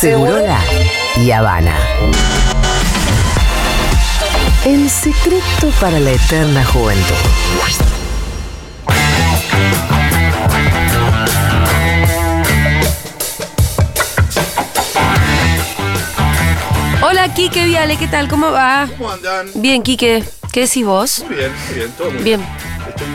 Segurola y Habana. El secreto para la eterna juventud. Hola, Quique Viale, ¿qué tal? ¿Cómo va? ¿Cómo andan? Bien, Quique. ¿Qué decís vos? Muy bien, muy bien, todo muy Bien. Estoy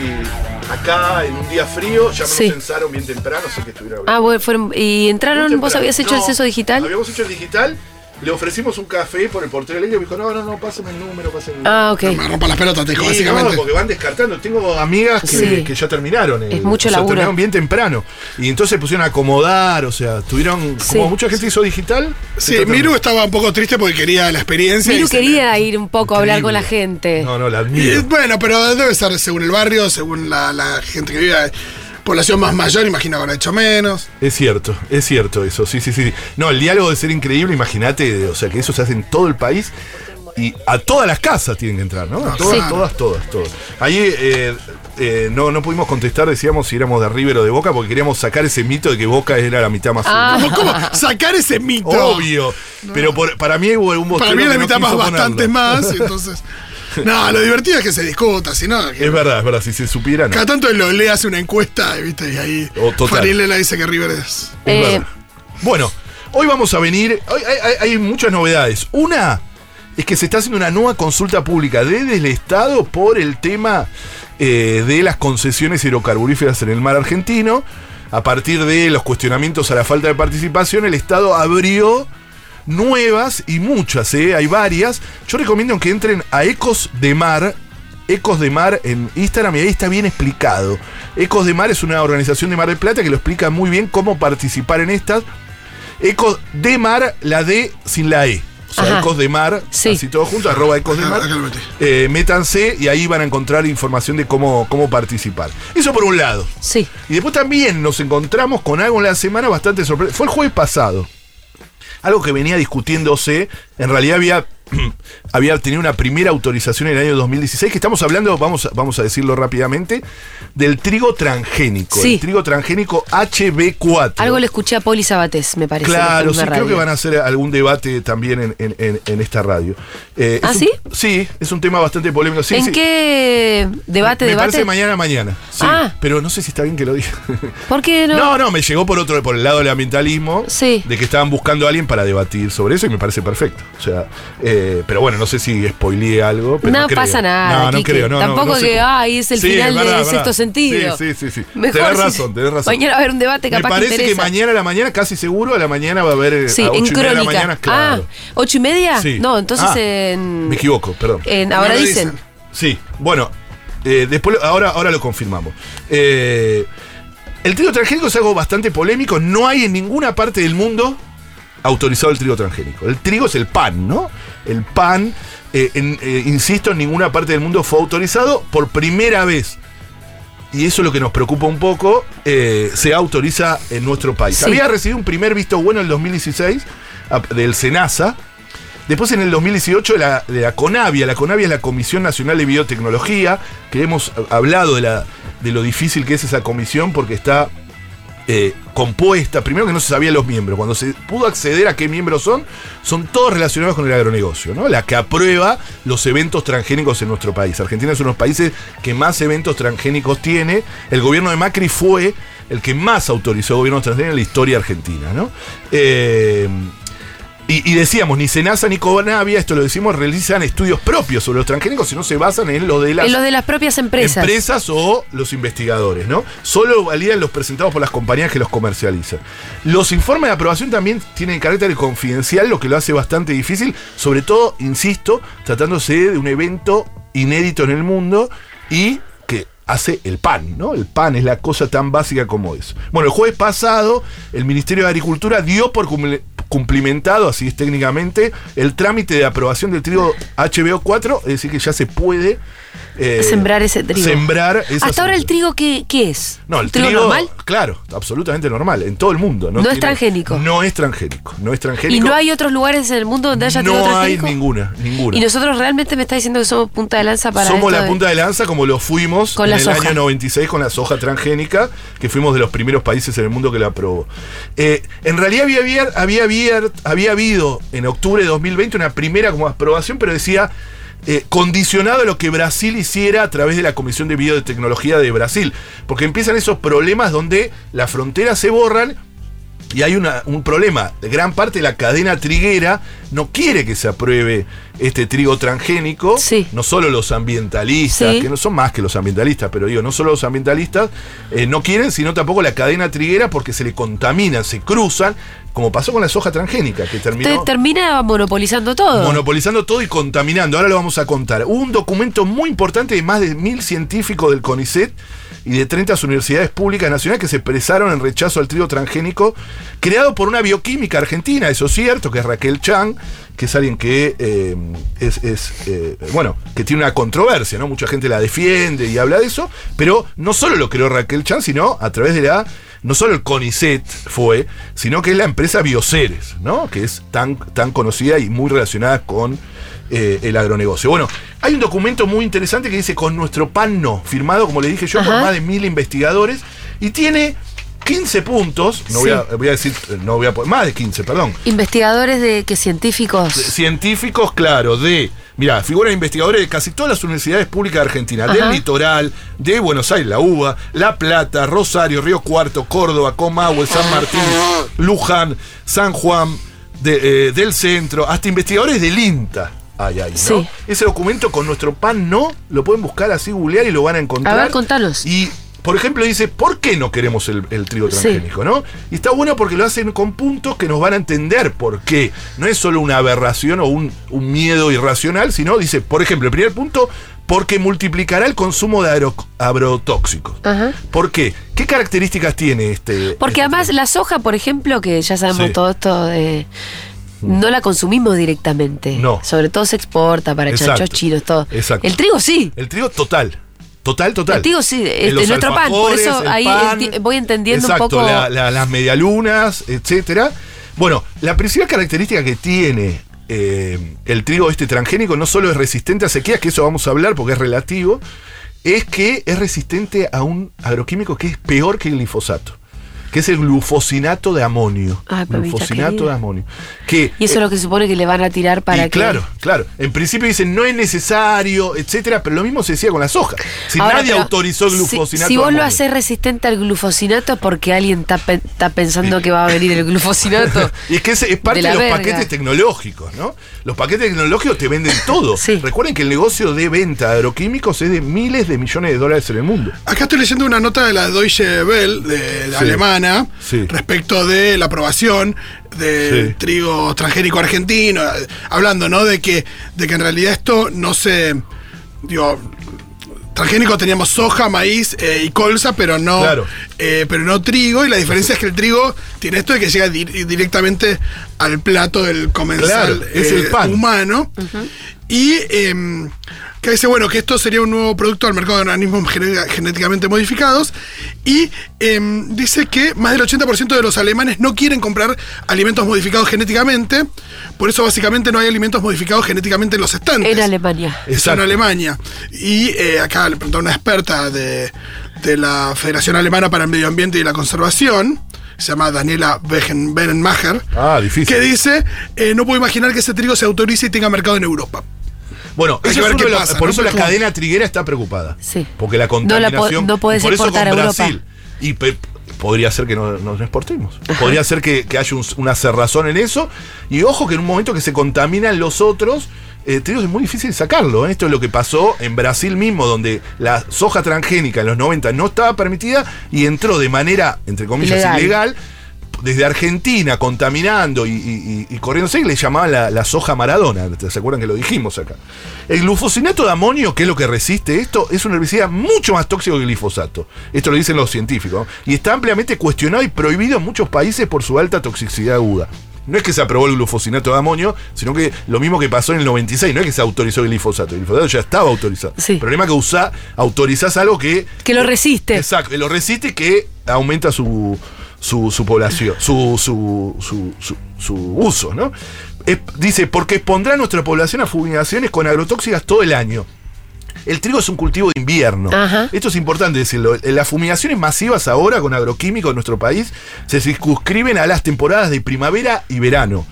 acá en un día frío, ya me Sí. censaron bien temprano, sé que estuvieron. Ah, bueno, fueron. ¿Y entraron? ¿Vos habías hecho el No, censo digital? Habíamos hecho el digital, le ofrecimos un café por el portero eléctrico y me dijo, no, no, no, pásame el número, pásame el número. Ah, ok. Me rompa las pelotas, te dijo, Sí, básicamente. no, porque van descartando. Tengo amigas que, Sí. que ya terminaron. Es mucho laburo. terminaron bien temprano. Y entonces pusieron a acomodar, o sea, tuvieron. Sí. Como mucha gente hizo digital. Sí, Miru estaba un poco triste porque quería la experiencia. Miru se- quería ir un poco a hablar con la gente. No, no, la Y, admiro. bueno, pero debe ser según el barrio, según la, la gente que vive. Población más mayor, imagino que habrá hecho menos. Es cierto, es cierto eso, sí, sí, sí. No, el diálogo debe ser increíble, imagínate, o sea, que eso se hace en todo el país y a todas las casas tienen que entrar, ¿no? A todas, Sí. todas, todas, todas. Ahí eh, eh, no, no pudimos contestar, decíamos si éramos de River o de Boca, porque queríamos sacar ese mito de que Boca era la mitad más Ah. ¿Cómo, sacar ese mito? Obvio, pero por- para mí hubo un Para mí la no mitad más bastante ponerlo. más, entonces. No, lo divertido es que se discuta, si no. Es verdad, es verdad, si se supiera, no. Cada tanto lo lee, hace una encuesta, ¿viste? Y ahí Oh, dice que River es. Es Eh, verdad. Bueno, hoy vamos a venir. Hoy hay, hay- hay muchas novedades. Una es que se está haciendo una nueva consulta pública desde el Estado por el tema eh, de las concesiones hidrocarburíferas en el mar argentino. A partir de los cuestionamientos a la falta de participación, el Estado abrió nuevas y muchas, ¿eh? hay varias. Yo recomiendo que entren a Ecos de Mar. Ecos de Mar en Instagram y ahí está bien explicado. Ecos de Mar es una organización de Mar del Plata que lo explica muy bien cómo participar en estas. Ecos de Mar, la D sin la E. O sea, Ajá. Ecos de Mar, Sí. así todo junto, arroba Ecos de Mar. Eh, métanse y ahí van a encontrar información de cómo, cómo participar. Eso por un lado. sí. Y después también nos encontramos con algo en la semana bastante sorprendente. Fue el jueves pasado. Algo que venía discutiéndose. En realidad había, había tenido una primera autorización en el año 2016. Que estamos hablando, vamos, a- vamos a decirlo rápidamente, del trigo transgénico. Sí. El trigo transgénico HB4. Algo le escuché a Poli Sabatés, me parece. Claro, sí, creo que van a hacer algún debate también en, en- en- en esta radio. Eh, ¿Ah, es un- sí? Sí, es un tema bastante polémico. Sí, ¿En sí. qué debate, me debate? parece mañana mañana. Ah. pero no sé si está bien que lo diga. ¿Por qué no? No, no, me llegó por otro, por el lado del ambientalismo, Sí. de que estaban buscando a alguien para debatir sobre eso y me parece perfecto. O sea, eh, pero bueno, no sé si spoileé algo. Pero no, No creo. pasa nada, No, no Quique. creo. No, Tampoco no sé que, ay, es el Sí, final verdad, de verdad. sexto sentido. Sí, sí, sí. sí. Mejor tenés razón, tenés razón. Mañana va a haber un debate, Me capaz que parece que, mañana a la mañana, casi seguro, a la mañana va a haber eh, Sí, a ocho en y media de la crónica. mañana, claro. Ah, ¿ocho y media? Sí. No, entonces Ah, en. Me equivoco, perdón. en ahora dicen. dicen. Sí, bueno, eh, después ahora, ahora lo confirmamos. Eh, el trigo transgénico es algo bastante polémico. No hay en ninguna parte del mundo autorizado el trigo transgénico. El trigo es el pan, ¿no? El pan, eh, en- eh, insisto, en ninguna parte del mundo fue autorizado por primera vez. Y eso es lo que nos preocupa un poco, eh, se autoriza en nuestro país. Sí. Había recibido un primer visto bueno en el 2016 a- del SENASA, Después en el 2018 de la, de la CONAVIA, la CONAVIA es la Comisión Nacional de Biotecnología, que hemos hablado de, la, de lo difícil que es esa comisión porque está eh, compuesta, primero que no se sabían los miembros, cuando se pudo acceder a qué miembros son, son todos relacionados con el agronegocio, ¿no? La que aprueba los eventos transgénicos en nuestro país. Argentina es uno de los países que más eventos transgénicos tiene. El gobierno de Macri fue el que más autorizó gobiernos transgénicos en la historia argentina, ¿no? Eh, y, y decíamos, ni Senasa ni Conavia, esto lo decimos, realizan estudios propios sobre los transgénicos, sino se basan en lo de las En los de las propias empresas. empresas o los investigadores, ¿no? Solo validan los presentados por las compañías que los comercializan. Los informes de aprobación también tienen carácter confidencial, lo que lo hace bastante difícil, sobre todo, insisto, tratándose de un evento inédito en el mundo y que hace el pan, ¿no? El pan es la cosa tan básica como eso. Bueno, el jueves pasado, el Ministerio de Agricultura dio por cumplimentado, así es técnicamente, el trámite de aprobación del trigo HBO4, es decir, que ya se puede eh, Sembrar ese trigo. Sembrar Hasta ahora el trigo, ¿qué, qué es? No, el ¿Un trigo, trigo, normal? claro, absolutamente normal, en todo el mundo. No es transgénico. No es transgénico, no es ¿Y transgénico. no hay otros lugares en el mundo donde haya trigo No hay transgénico? ninguna, ninguna. Y nosotros realmente me está diciendo que somos punta de lanza para Somos la de- punta de lanza como lo fuimos Con en el soja. año 96 con la soja transgénica, que fuimos de los primeros países en el mundo que la aprobó. Eh, en realidad había, había, abier- había habido en octubre de 2020 una primera como aprobación, pero decía eh, condicionado a lo que Brasil hiciera a través de la Comisión de Biotecnología de Brasil. Porque empiezan esos problemas donde las fronteras se borran y hay una- un problema. Gran parte de la cadena triguera no quiere que se apruebe este trigo transgénico. Sí. No solo los ambientalistas, Sí. que no son más que los ambientalistas, pero digo, no solo los ambientalistas eh, no quieren, sino tampoco la cadena triguera porque se le contaminan, se cruzan, como pasó con la soja transgénica, que terminó termina monopolizando todo. monopolizando todo y contaminando. Ahora lo vamos a contar. Hubo un documento muy importante de más de mil científicos del CONICET y de 30 universidades públicas nacionales que se expresaron en rechazo al trigo transgénico, creado por una bioquímica argentina, eso es cierto, que es Raquel Chang, que es alguien que eh, es, es, eh, bueno, que tiene una controversia, ¿no? Mucha gente la defiende y habla de eso, pero no solo lo creó Raquel Chang, sino a través de la no solo el CONICET fue, sino que es la empresa Bioceres, ¿no? Que es tan, tan conocida y muy relacionada con eh, el agronegocio. Bueno, hay un documento muy interesante que dice con nuestro pan no, firmado, como le dije yo, por Ajá. más de mil investigadores, y tiene 15 puntos, no voy, a, voy a decir, no voy a poner, más de 15, perdón, Investigadores de que científicos. científicos, claro, de. Mira, figuran investigadores de casi todas las universidades públicas de Argentina, Ajá. del litoral, de Buenos Aires, la UBA, La Plata, Rosario, Río Cuarto, Córdoba, Comahue, San Martín, Luján, San Juan, de, eh, del centro, hasta investigadores del INTA. Ay, ay, ¿no? Sí. Ese documento con nuestro pan no, lo pueden buscar así, googlear y lo van a encontrar. A ver, contanos. Y, por ejemplo, dice, ¿por qué no queremos el, el trigo Sí. transgénico? ¿no? Y está bueno porque lo hacen con puntos que nos van a entender por qué. No es solo una aberración o un, un miedo irracional, sino dice, por ejemplo, el primer punto, porque multiplicará el consumo de agro- agrotóxicos. Ajá. ¿Por qué? ¿Qué características tiene este? Porque este además trigo? la soja, por ejemplo, que ya sabemos Sí. todo esto de... No la consumimos directamente. No. Sobre todo se exporta para chanchos chinos, todo. Exacto. El trigo sí. El trigo total. Total, total. El trigo sí, este, nuestro pan, por eso ahí pan, voy entendiendo exacto, un poco. la- la- las medialunas, etcétera. Bueno, la principal característica que tiene eh, el trigo este transgénico no solo es resistente a sequías, que eso vamos a hablar porque es relativo, es que es resistente a un agroquímico que es peor que el glifosato, que es el glufosinato de amonio. Ay, papita glufosinato querida. de amonio. Que, Y eso es lo que se supone que le van a tirar para y que. claro, claro. En principio dicen no es necesario, etcétera, pero lo mismo se decía con la soja. Si Ahora, nadie autorizó el si- glufosinato. Si, vos lo amonio. haces resistente al glufosinato es porque alguien está, pe- está pensando que va a venir el glufosinato. Y es que es, es parte de los verga. paquetes tecnológicos, ¿no? Los paquetes tecnológicos te venden todo. Sí. Recuerden que el negocio de venta de agroquímicos es de miles de millones de dólares en el mundo. Acá estoy leyendo una nota de la Deutsche Welle, de la Sí. alemana, Sí. respecto de la aprobación del Sí. trigo transgénico argentino, hablando, ¿no? De que, de que en realidad esto no se. Digo. Transgénico teníamos soja, maíz eh, y colza, pero no, Claro. eh, pero no trigo. Y la diferencia es que el trigo tiene esto de que llega di- directamente al plato del comensal Claro, es el eh, pan. humano. Y em, que dice, bueno, que esto sería un nuevo producto al mercado de organismos gené- genéticamente modificados. Y em, dice que más del 80% de los alemanes no quieren comprar alimentos modificados genéticamente. Por eso básicamente no hay alimentos modificados genéticamente en los estantes. en Alemania. Eso en. Alemania. Y eh, acá le preguntó a una experta de, de la Federación Alemana para el Medio Ambiente y la Conservación, se llama Daniela Bennenmacher, Ah, difícil. que dice, eh, no puedo imaginar que ese trigo se autorice y tenga mercado en Europa. Bueno, Hay eso que ver es uno qué de los- pasa, por ¿no? eso la Claro. cadena triguera está preocupada. Sí. Porque la No la po- contaminación. no por eso exportar con a Europa. Brasil. Y podría ser que no nos exportemos. Podría ser que, que haya un- una cerrazón en eso. Y ojo que en un momento que se contaminan los otros. Eh, te digo, es muy difícil sacarlo. ¿eh? Esto es lo que pasó en Brasil mismo, donde la soja transgénica en los 90 no estaba permitida y entró de manera, entre comillas, Ilegal. ilegal, desde Argentina contaminando y, y, y- y le llamaban la, soja Maradona. ¿Se acuerdan que lo dijimos acá? El glufosinato de amonio, que es lo que resiste esto, es un herbicida mucho más tóxico que el glifosato. Esto lo dicen los científicos. Y está ampliamente cuestionado y prohibido en muchos países por su alta toxicidad aguda. No es que se aprobó el glufosinato de amonio, sino que lo mismo que pasó en el 96, no es que se autorizó el glifosato, el glifosato ya estaba autorizado. Sí. El problema es que usa, autorizás algo que... Que lo resiste. Exacto, que lo resiste y que aumenta su, su, su población, su, su, su, su- su uso, ¿no? Es- dice, porque expondrá a nuestra población a fumigaciones con agrotóxicas todo el año. El trigo es un cultivo de invierno. Ajá. Esto es importante decirlo. Las fumigaciones masivas ahora con agroquímicos en nuestro país se circunscriben a las temporadas de primavera y verano.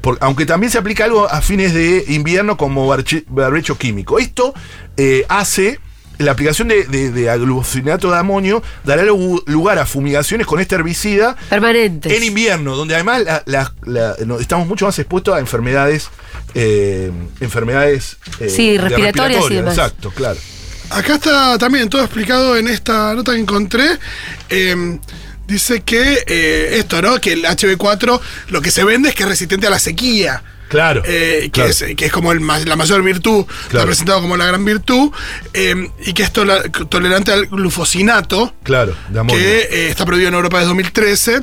Por- aunque también se aplica algo a fines de invierno como barbecho químico. Esto eh, hace. La aplicación de, de, de de amonio dará lu- lugar a fumigaciones con este herbicida Permanentes. en invierno, donde además la- la- la- no- estamos mucho más expuestos a enfermedades, eh, enfermedades eh, Sí, respiratorias y demás. Exacto, claro. Acá está también todo explicado en esta nota que encontré. Eh, dice que eh, esto, ¿no? Que el HB4 lo que se vende es que es resistente a la sequía. Claro. Eh, que, claro. es, que es como el la mayor virtud, está Claro. presentado como la gran virtud, eh, y que es tola- tolerante al glufosinato, Claro, de que eh, está prohibido en Europa desde 2013,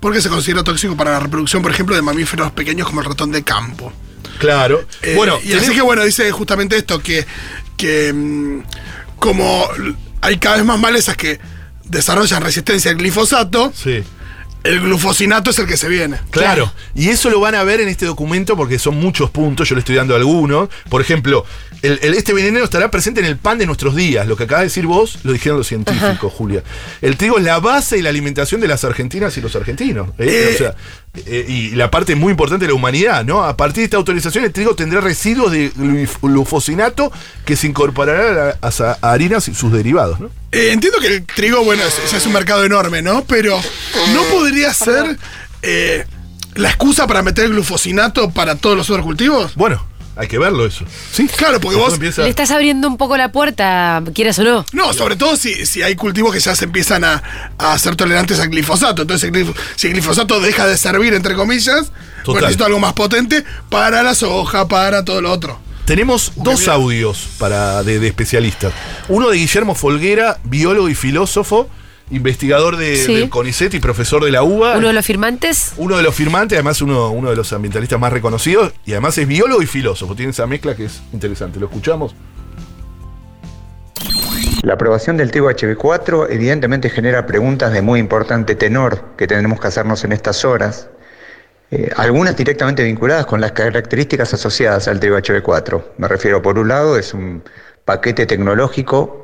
porque se considera tóxico para la reproducción, por ejemplo, de mamíferos pequeños como el ratón de campo. Claro. Bueno, y así tenemos- que bueno, dice justamente esto, que, que mm, como hay cada vez más malezas que desarrollan resistencia al glifosato, Sí. El glufosinato es el que se viene. Claro, y eso lo van a ver en este documento porque son muchos puntos, yo le estoy dando algunos. Por ejemplo, el, el- este veneno estará presente en el pan de nuestros días. Lo que acaba de decir vos, lo dijeron los científicos, Julia. El trigo es la base y la alimentación de las argentinas y los argentinos. ¿eh? Eh. O sea, eh, y la parte muy importante de la humanidad, ¿no? A partir de esta autorización, el trigo tendrá residuos de gluf- glufosinato que se incorporarán a las a- harinas y sus derivados, ¿no? Eh, entiendo que el trigo, bueno, es, es un mercado enorme, ¿no? Pero no podría ser eh, la excusa para meter el glufosinato para todos los otros cultivos. Bueno, hay que verlo eso. Sí, Claro, porque Después vos- empieza- Le estás abriendo un poco la puerta, quieras o no. No, sobre todo si, si hay cultivos que ya se empiezan a, a ser tolerantes al glifosato. Entonces, el glif- si el glifosato deja de servir, entre comillas, Total. bueno, necesito algo más potente para la soja, para todo lo otro. Tenemos dos mira. audios para, de, de especialistas. Uno de Guillermo Folguera, biólogo y filósofo, investigador de, Sí. del CONICET y profesor de la UBA. Uno de los firmantes. Uno de los firmantes, además uno, uno de los ambientalistas más reconocidos, y además es biólogo y filósofo. Tiene esa mezcla que es interesante. ¿Lo escuchamos? La aprobación del trigo HB4 evidentemente genera preguntas de muy importante tenor que tenemos que hacernos en estas horas, eh, algunas directamente vinculadas con las características asociadas al trigo HB4. Me refiero, por un lado, es un paquete tecnológico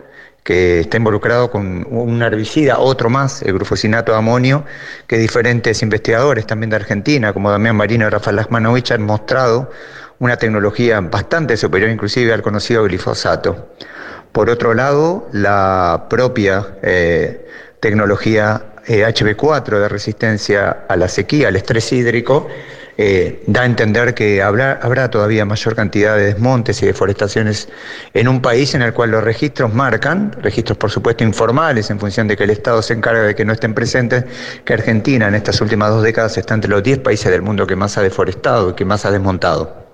que está involucrado con un herbicida, otro más, el glufosinato de amonio, que diferentes investigadores también de Argentina, como Damián Marino y Rafael Lasmanovich, han mostrado una tecnología bastante superior inclusive al conocido glifosato. Por otro lado, la propia eh, tecnología eh, HB4 de resistencia a la sequía, al estrés hídrico, eh, da a entender que habrá, todavía mayor cantidad de desmontes y deforestaciones en un país en el cual los registros marcan, registros por supuesto informales en función de que el Estado se encarga de que no estén presentes, que Argentina en estas últimas dos décadas está entre los 10 países del mundo que más ha deforestado y que más ha desmontado.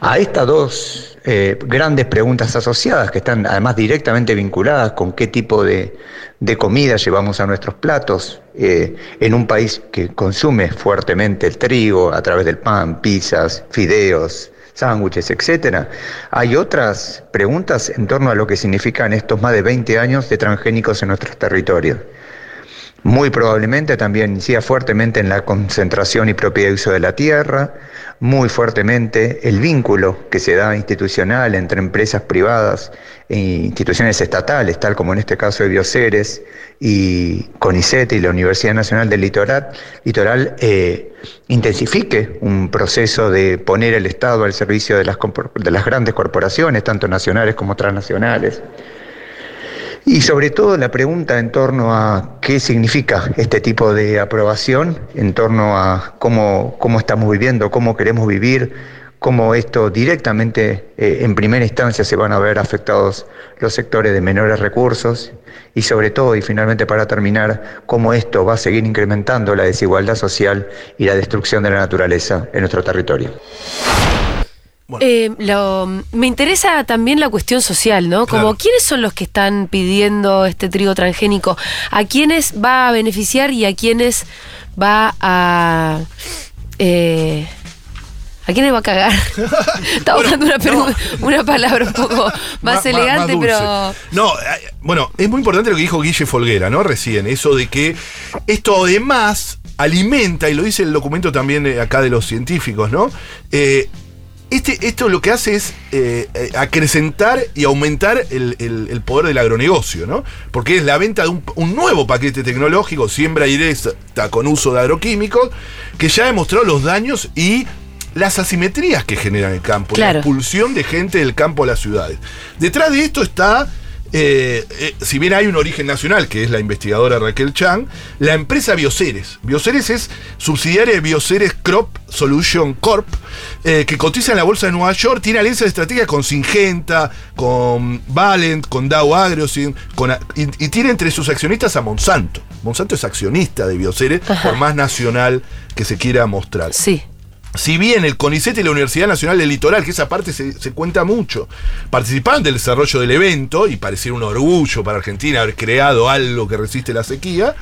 A estas dos eh, grandes preguntas asociadas, que están además directamente vinculadas con qué tipo de, de comida llevamos a nuestros platos, eh, en un país que consume fuertemente el trigo a través del pan, pizzas, fideos, sándwiches, etcétera. Hay otras preguntas en torno a lo que significan estos más de 20 años de transgénicos en nuestros territorios. Muy probablemente también incida fuertemente en la concentración y propiedad de uso de la tierra, muy fuertemente el vínculo que se da institucional entre empresas privadas e instituciones estatales, tal como en este caso de Bioceres y CONICET y la Universidad Nacional del Litoral, eh, intensifique un proceso de poner el Estado al servicio de las grandes corporaciones, tanto nacionales como transnacionales. Y sobre todo la pregunta en torno a qué significa este tipo de aprobación, en torno a cómo, cómo estamos viviendo, cómo queremos vivir, cómo esto directamente eh, en primera instancia se van a ver afectados los sectores de menores recursos y sobre todo, y finalmente para terminar, cómo esto va a seguir incrementando la desigualdad social y la destrucción de la naturaleza en nuestro territorio. Eh, lo- me interesa también la cuestión social, ¿no? Como Claro. quiénes son los que están pidiendo este trigo transgénico, a quiénes va a beneficiar y a quiénes va a Eh, ¿A quién le va a cagar? Estaba buscando una, pregunta- una palabra un poco más, elegante, pero. No, eh, bueno, es muy importante lo que dijo Guille Folguera, ¿no? Recién, eso de que esto además alimenta, y lo dice el documento también eh, acá de los científicos, ¿no? Eh, este, esto lo que hace es eh, eh, acrecentar y aumentar el, el- el poder del agronegocio, ¿no? Porque es la venta de un, un nuevo paquete tecnológico, siembra directa con uso de agroquímicos, que ya ha demostrado los daños y las asimetrías que genera en el campo, Claro. la expulsión de gente del campo a las ciudades. Detrás de esto está, eh, eh, si bien hay un origen nacional, que es la investigadora Raquel Chang, la empresa Bioceres. Bioceres es subsidiaria de Bioceres Crop Solution Corp, eh, que cotiza en la bolsa de Nueva York, tiene alianzas estratégicas con Singenta, con Valent, con Dow AgroSyn, con, y, y tiene entre sus accionistas a Monsanto. Monsanto es accionista de Bioceres, Ajá. por más nacional que se quiera mostrar. Sí. Si bien el CONICET y la Universidad Nacional del Litoral, que esa parte se, cuenta mucho, participaron del desarrollo del evento y parecía un orgullo para Argentina haber creado algo que resiste la sequía,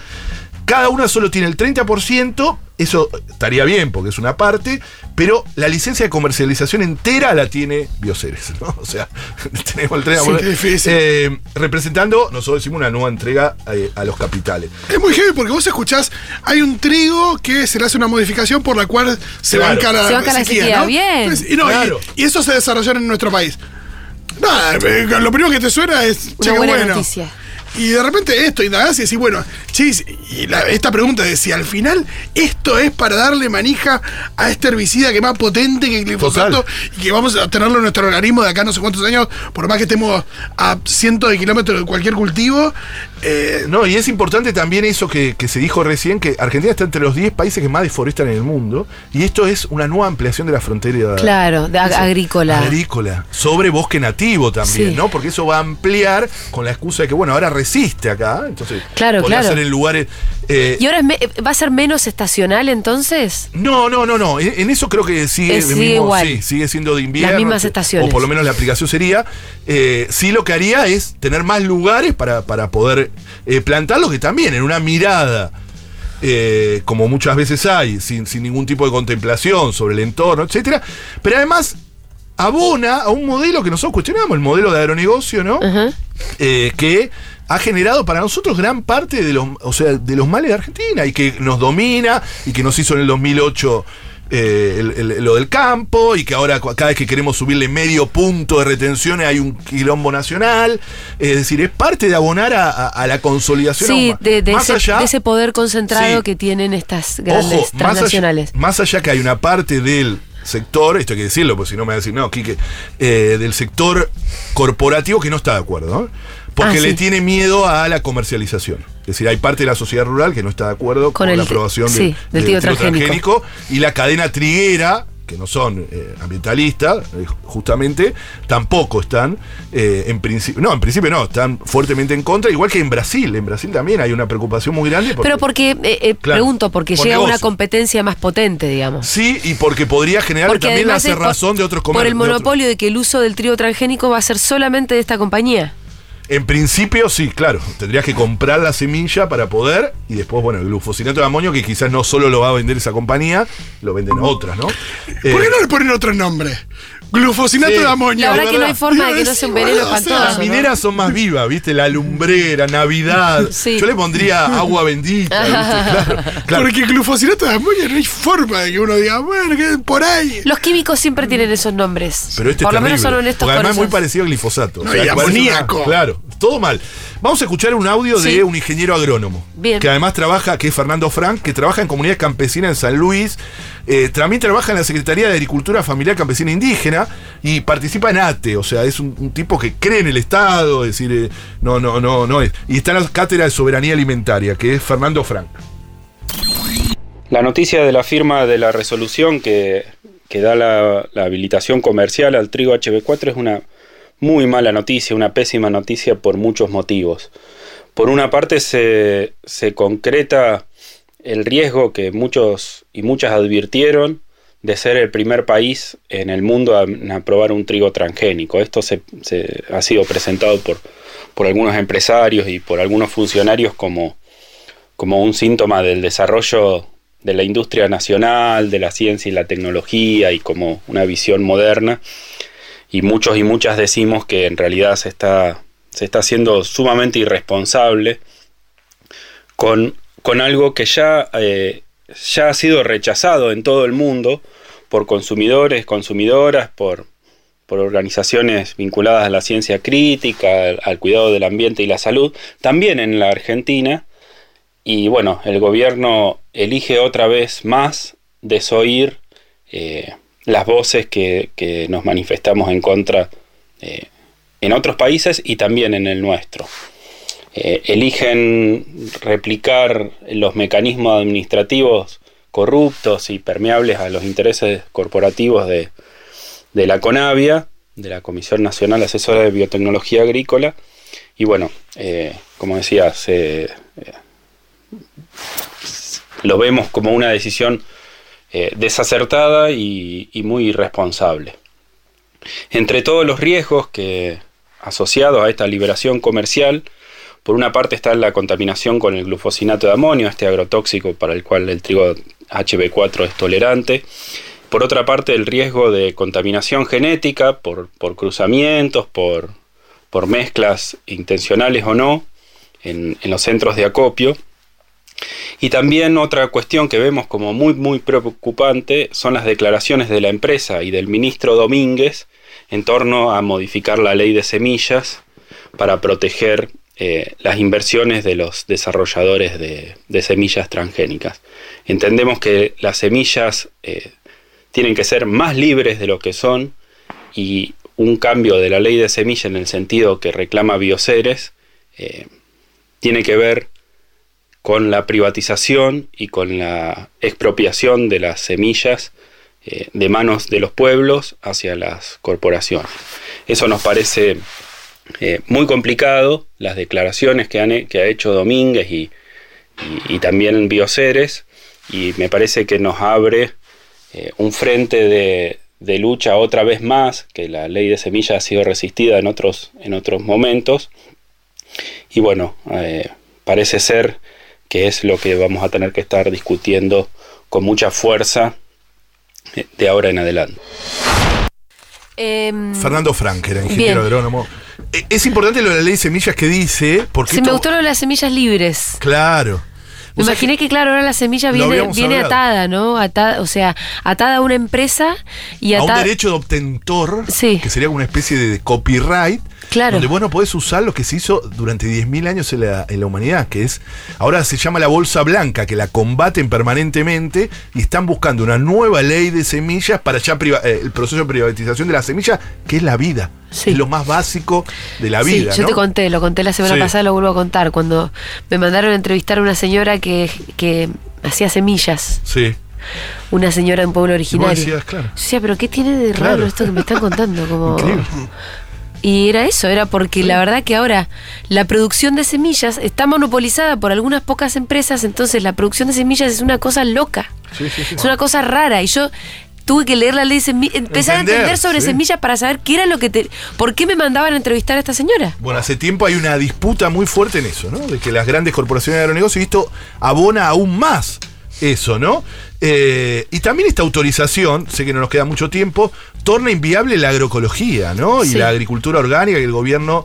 cada una solo tiene el 30%, eso estaría bien porque es una parte, pero la licencia de comercialización entera la tiene Bioceres, ¿no? O sea, tenemos el 30%. Sí, qué difícil. Eh, representando, nosotros decimos una nueva entrega eh, a los capitales. Es muy heavy porque vos escuchás, hay un trigo que se le hace una modificación por la cual se Claro. banca la, Se banca la sequía, ¿no? bien. Pues, y, no, y- Claro. y, eso se desarrolló en nuestro país. Nada, eh, lo primero que te suena es, Una qué buena bueno. noticia. Y de repente esto, indagás y decís, bueno, chis, y la- esta pregunta de si al final esto es para darle manija a este herbicida que es más potente que el glifosato Total. y que vamos a tenerlo en nuestro organismo de acá no sé cuántos años, por más que estemos a cientos de kilómetros de cualquier cultivo. eh, No, y es importante también eso que, que se dijo recién, que Argentina está entre los 10 países que más deforestan en el mundo, y esto es una nueva ampliación de la frontera Claro, de ag- agrícola. agrícola, sobre bosque nativo también, Sí. ¿no? Porque eso va a ampliar con la excusa de que, bueno, ahora resiste acá, entonces Claro, claro. ser en lugares... eh, ¿Y ahora es me- va a ser menos estacional entonces? no, no, no, no. En, en eso creo que sigue, Eh, sigue mismo- igual. sí, sigue siendo de invierno. Las mismas estaciones. O por lo menos la aplicación sería. eh, sí, lo que haría es tener más lugares para, para poder eh, plantarlo, que también en una mirada. eh, como muchas veces hay, sin, sin ningún tipo de contemplación sobre el entorno, etcétera. Pero además abona a un modelo que nosotros cuestionamos, el modelo de agronegocio, ¿no? Eh, que ha generado para nosotros gran parte de los, o sea, de los males de Argentina y que nos domina y que nos hizo en el 2008 eh, el- el- lo del campo y que ahora cada vez que queremos subirle medio punto de retenciones hay un quilombo nacional. Es decir, es parte de abonar a, a- a la consolidación. Sí, de, de Más ese, allá- de ese poder concentrado Sí. que tienen estas grandes Ojo, más transnacionales. allá, más allá que hay una parte del sector, esto hay que decirlo, porque si no me va a decir, no, Quique, eh, del sector corporativo que no está de acuerdo, ¿no? Porque Ah, le tiene miedo a la comercialización. Es decir, hay parte de la sociedad rural que no está de acuerdo con, la aprobación sí, del, del tiro transgénico. y la cadena triguera que no son eh, ambientalistas, eh, justamente, tampoco están eh, en principio, no, en principio no, están fuertemente en contra, igual que en Brasil, en Brasil también hay una preocupación muy grande. Pero porque, eh, eh, Claro, pregunto, porque por llega una competencia más potente, digamos. Sí, y porque podría generar Porque también la por- cerrazón de otros Por comercios. el monopolio de que el uso del trigo transgénico va a ser solamente de esta compañía. En principio, sí, claro. Tendrías que comprar la semilla para poder. Y después, bueno, el glufosinato de amonio, que quizás no solo lo va a vender esa compañía, lo venden otras, ¿no? ¿Por Eh, qué no le ponen otro nombre? Glufosinato Sí. de amonio. La verdad que no hay forma de que no sea un veneno o sea, espantoso. Las ¿no? mineras son más vivas, ¿viste? La lumbrera, Navidad. Sí. Yo le pondría agua bendita, ¿viste? Claro, claro. Porque glufosinato de amonio no hay forma de que uno diga, bueno, que por ahí. Los químicos siempre tienen esos nombres. Pero este Por es lo menos son honestos porque además es muy parecido al glifosato. No, que parece amoníaco. una- claro, todo mal. Vamos a escuchar un audio Sí. de un ingeniero agrónomo. Bien. Que además trabaja, que es Fernando Frank, que trabaja en comunidad campesina en San Luis. eh, también trabaja en la Secretaría de Agricultura Familiar Campesina Indígena y participa en ATE, o sea, es un, un tipo que cree en el Estado, es decir, eh, no, no, no, no es. Y está en la cátedra de soberanía alimentaria, que es Fernando Frank. La noticia de la firma de la resolución que, que da la, la habilitación comercial al trigo HB4 es una muy mala noticia, una pésima noticia por muchos motivos. Por una parte se, se concreta el riesgo que muchos y muchas advirtieron de ser el primer país en el mundo a- aprobar un trigo transgénico. Esto se, se- ha sido presentado por, por algunos empresarios y por algunos funcionarios como, como un síntoma del desarrollo de la industria nacional, de la ciencia y la tecnología y como una visión moderna. Y muchos y muchas decimos que en realidad se está, se está haciendo sumamente irresponsable con, con algo que ya, eh, ya ha sido rechazado en todo el mundo por consumidores, consumidoras, por, por organizaciones vinculadas a la ciencia crítica, al, al cuidado del ambiente y la salud, también en la Argentina. Y bueno, el gobierno elige otra vez más desoír eh, las voces que, que nos manifestamos en contra eh, en otros países y también en el nuestro. Eh, eligen replicar los mecanismos administrativos corruptos y permeables a los intereses corporativos de, de la CONAVIA, de la Comisión Nacional Asesora de Biotecnología Agrícola, y bueno, eh, como decía, se, lo vemos como una decisión eh, desacertada y, muy irresponsable. Entre todos los riesgos que asociados a esta liberación comercial, por una parte está la contaminación con el glufosinato de amonio, este agrotóxico para el cual el trigo HB4 es tolerante. Por otra parte, el riesgo de contaminación genética por, por cruzamientos, por, por, mezclas intencionales o no en los centros de acopio. Y también otra cuestión que vemos como muy muy preocupante son las declaraciones de la empresa y del ministro Domínguez en torno a modificar la ley de semillas para proteger eh, las inversiones de los desarrolladores de, semillas transgénicas. Entendemos que las semillas eh, tienen que ser más libres de lo que son y un cambio de la ley de semilla en el sentido que reclama Bioceres eh, tiene que ver con la privatización y con la expropiación de las semillas eh, de manos de los pueblos hacia las corporaciones. Eso nos parece eh, muy complicado, las declaraciones que, han, que ha hecho Domínguez y, también Bioceres, y me parece que nos abre eh, un frente de, de, lucha otra vez más, que la ley de semillas ha sido resistida en otros, en otros momentos, y bueno, parece ser que es lo que vamos a tener que estar discutiendo con mucha fuerza de ahora en adelante. Eh, Fernando Frank, era ingeniero bien. agrónomo. Es importante lo de la ley de semillas que dice. Porque Se esto... me gustó lo de las semillas libres. Claro. Me imaginé que, que, claro, ahora la semilla viene, viene atada, ¿no? Atada, o sea, atada a una empresa y atada... A un derecho de obtentor, sí. que sería una especie de copyright, Claro. Donde vos no podés usar lo que se hizo durante 10.000 años en la, en la, humanidad, que es, ahora se llama la bolsa blanca, que la combaten permanentemente y están buscando una nueva ley de semillas para ya eh, el proceso de privatización de la semilla, que es la vida. Sí. Es lo más básico de la vida. Sí, yo ¿no? te conté, lo conté la semana sí. pasada, lo vuelvo a contar, cuando me mandaron a entrevistar a una señora que, que hacía semillas. Sí una señora de un pueblo originario. Decías, claro. Yo decía, pero ¿qué tiene de raro claro. esto que me están contando? Como... Increíble. Y era eso, era porque la verdad que ahora la producción de semillas está monopolizada por algunas pocas empresas, entonces la producción de semillas es una cosa loca. Sí, sí, sí. Es una cosa rara. Y yo tuve que leer la ley de semillas, empezar a entender sobre semillas para saber qué era lo que te. ¿Por qué me mandaban a entrevistar a esta señora? Bueno, hace tiempo hay una disputa muy fuerte en eso, ¿no? De que las grandes corporaciones de agronegocios, y esto abona aún más eso, ¿no? Eh, y también esta autorización, sé que no nos queda mucho tiempo, torna inviable la agroecología, ¿no? Sí. Y la agricultura orgánica que el gobierno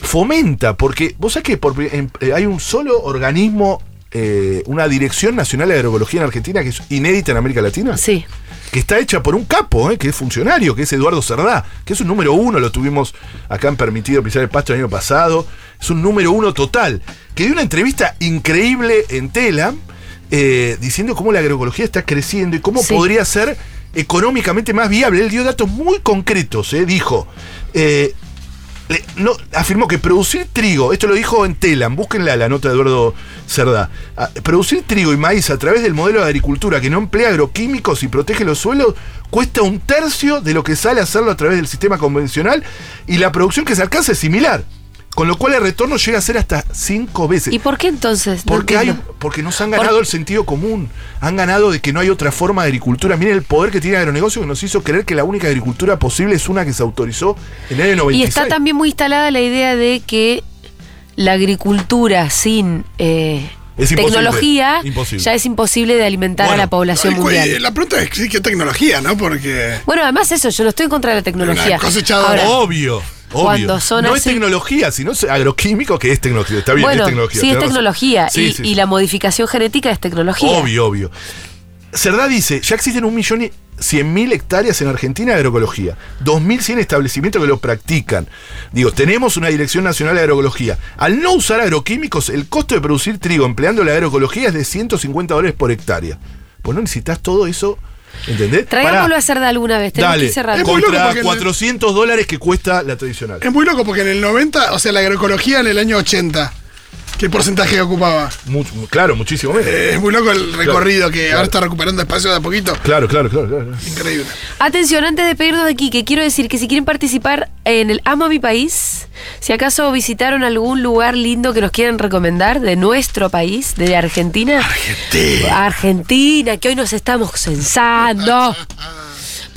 fomenta, porque vos sabés que por, en, eh, hay un solo organismo, eh, una Dirección Nacional de Agroecología en Argentina que es inédita en América Latina. Sí. Que está hecha por un capo, que es funcionario, que es Eduardo Cerdá, que es un número uno, lo tuvimos acá en Permitido Pisar el Pasto el año pasado, es un número uno total, que dio una entrevista increíble en Telam, eh, diciendo cómo la agroecología está creciendo y cómo sí. podría ser económicamente más viable. Él dio datos muy concretos, eh, dijo. Eh, le, no, afirmó que producir trigo, esto lo dijo en Telam, búsquenla la nota de Eduardo Cerdá. A, producir trigo y maíz a través del modelo de agricultura que no emplea agroquímicos y protege los suelos cuesta un tercio de lo que sale hacerlo a través del sistema convencional y la producción que se alcanza es similar. Con lo cual el retorno llega a ser hasta cinco veces. ¿Y por qué entonces? Porque, no hay, porque nos han ganado por... el sentido común. Han ganado de que no hay otra forma de agricultura. Miren el poder que tiene el agronegocio que nos hizo creer que la única agricultura posible es una que se autorizó en el año 96. Y está también muy instalada la idea de que la agricultura sin eh, Es imposible. tecnología, Imposible. ya es imposible de alimentar Bueno, a la población Ay, mundial. La pregunta es sí, qué tecnología, ¿no? Porque. Bueno, además eso, yo no estoy en contra de la tecnología. Ahora, Obvio. Obvio. Cuando son no así- es tecnología, sino es agroquímico que es tecnología. Está bien, bueno, es tecnología. sí es tecnología Sí, y, sí, y sí. la modificación genética es tecnología. Obvio, obvio. Cerdá dice, ya existen un millón y cien mil hectáreas en Argentina de agroecología, 2.100 establecimientos que lo practican. Digo, tenemos una Dirección Nacional de Agroecología. Al no usar agroquímicos, el costo de producir trigo empleando la agroecología es de 150 dólares por hectárea. Pues no necesitas todo eso, ¿entendés? Traigámoslo a hacer de alguna vez, tenemos que Dale, ir cerrando. Es muy loco contra porque el- 400 dólares que cuesta la tradicional. Es muy loco porque en el 90, o sea, la agroecología en el año 80, ¿qué porcentaje ocupaba? Mucho- claro, muchísimo menos. Eh, Es muy loco el recorrido que claro. ahora está recuperando espacio de a poquito. Claro, claro, claro, claro. Increíble. Atención, antes de pedirnos de aquí, que quiero decir que si quieren participar en el Amo a mi país, si acaso visitaron algún lugar lindo que nos quieran recomendar de nuestro país, de Argentina. Argentina. Argentina, que hoy nos estamos censando.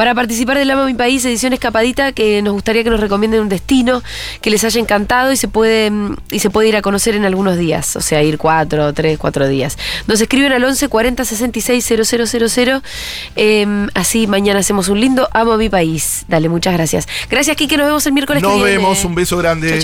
Para participar del Amo a mi país, edición escapadita, que nos gustaría que nos recomienden un destino que les haya encantado y se puede mm, y se puede ir a conocer en algunos días, o sea, ir cuatro, tres, cuatro días. Nos escriben al 11 40 66 000. eh, así mañana hacemos un lindo Amo a mi país. Dale, muchas gracias. Gracias, Kike. Nos vemos el miércoles que Nos viene. vemos, un beso grande.